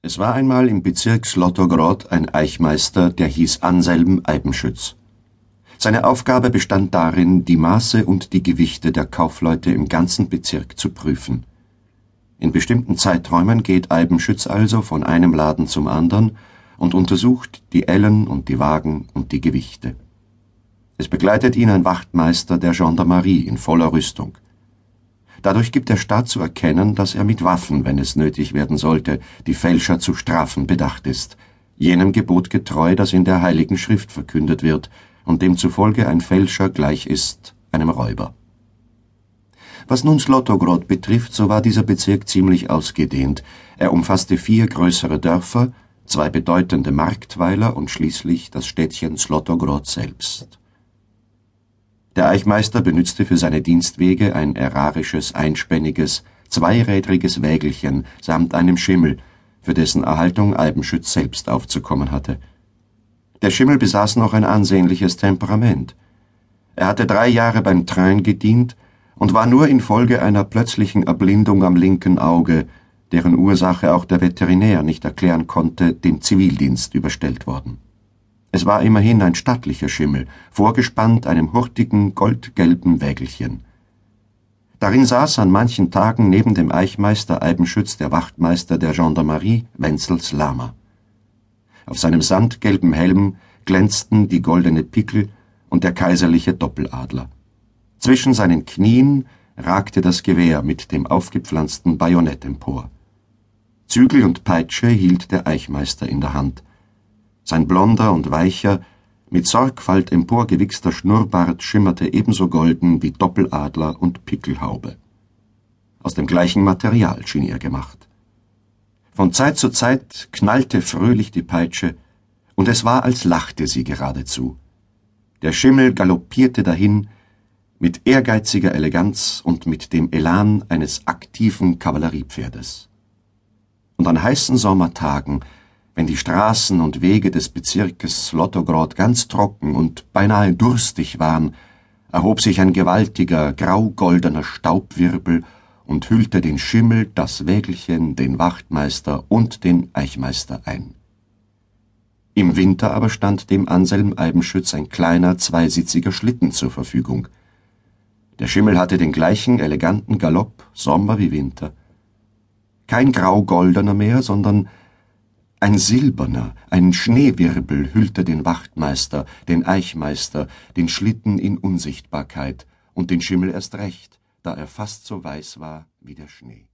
Es war einmal im Bezirk Slotogrod ein Eichmeister, der hieß Anselm Eibenschütz. Seine Aufgabe bestand darin, die Maße und die Gewichte der Kaufleute im ganzen Bezirk zu prüfen. In bestimmten Zeiträumen geht Eibenschütz also von einem Laden zum anderen und untersucht die Ellen und die Wagen und die Gewichte. Es begleitet ihn ein Wachtmeister der Gendarmerie in voller Rüstung. Dadurch gibt der Staat zu erkennen, dass er mit Waffen, wenn es nötig werden sollte, die Fälscher zu strafen bedacht ist, jenem Gebot getreu, das in der Heiligen Schrift verkündet wird und demzufolge ein Fälscher gleich ist einem Räuber. Was nun Slotogrod betrifft, so war dieser Bezirk ziemlich ausgedehnt. Er umfasste vier größere Dörfer, zwei bedeutende Marktweiler und schließlich das Städtchen Slotogrod selbst. Der Eichmeister benützte für seine Dienstwege ein ärarisches, einspänniges, zweirädriges Wägelchen samt einem Schimmel, für dessen Erhaltung Eibenschütz selbst aufzukommen hatte. Der Schimmel besaß noch ein ansehnliches Temperament. Er hatte drei Jahre beim Train gedient und war nur infolge einer plötzlichen Erblindung am linken Auge, deren Ursache auch der Veterinär nicht erklären konnte, dem Zivildienst überstellt worden es war immerhin ein stattlicher Schimmel, vorgespannt einem hurtigen, goldgelben Wägelchen. Darin saß an manchen Tagen neben dem Eichmeister Eibenschütz der Wachtmeister der Gendarmerie, Wenzels Lama. Auf seinem sandgelben Helm glänzten die goldene Pickel und der kaiserliche Doppeladler. Zwischen seinen Knien ragte das Gewehr mit dem aufgepflanzten Bajonett empor. Zügel und Peitsche hielt der Eichmeister in der Hand sein blonder und weicher, mit Sorgfalt emporgewichster Schnurrbart schimmerte ebenso golden wie Doppeladler und Pickelhaube. Aus dem gleichen Material schien er gemacht. Von Zeit zu Zeit knallte fröhlich die Peitsche, und es war, als lachte sie geradezu. Der Schimmel galoppierte dahin, mit ehrgeiziger Eleganz und mit dem Elan eines aktiven Kavalleriepferdes. Und an heißen Sommertagen wenn die Straßen und Wege des Bezirkes Slotogrod ganz trocken und beinahe durstig waren, erhob sich ein gewaltiger, graugoldener Staubwirbel und hüllte den Schimmel, das Wägelchen, den Wachtmeister und den Eichmeister ein. Im Winter aber stand dem Anselm Eibenschütz ein kleiner, zweisitziger Schlitten zur Verfügung. Der Schimmel hatte den gleichen eleganten Galopp, Sommer wie Winter. Kein graugoldener mehr, sondern ein silberner, ein Schneewirbel hüllte den Wachtmeister, den Eichmeister, den Schlitten in Unsichtbarkeit und den Schimmel erst recht, da er fast so weiß war wie der Schnee.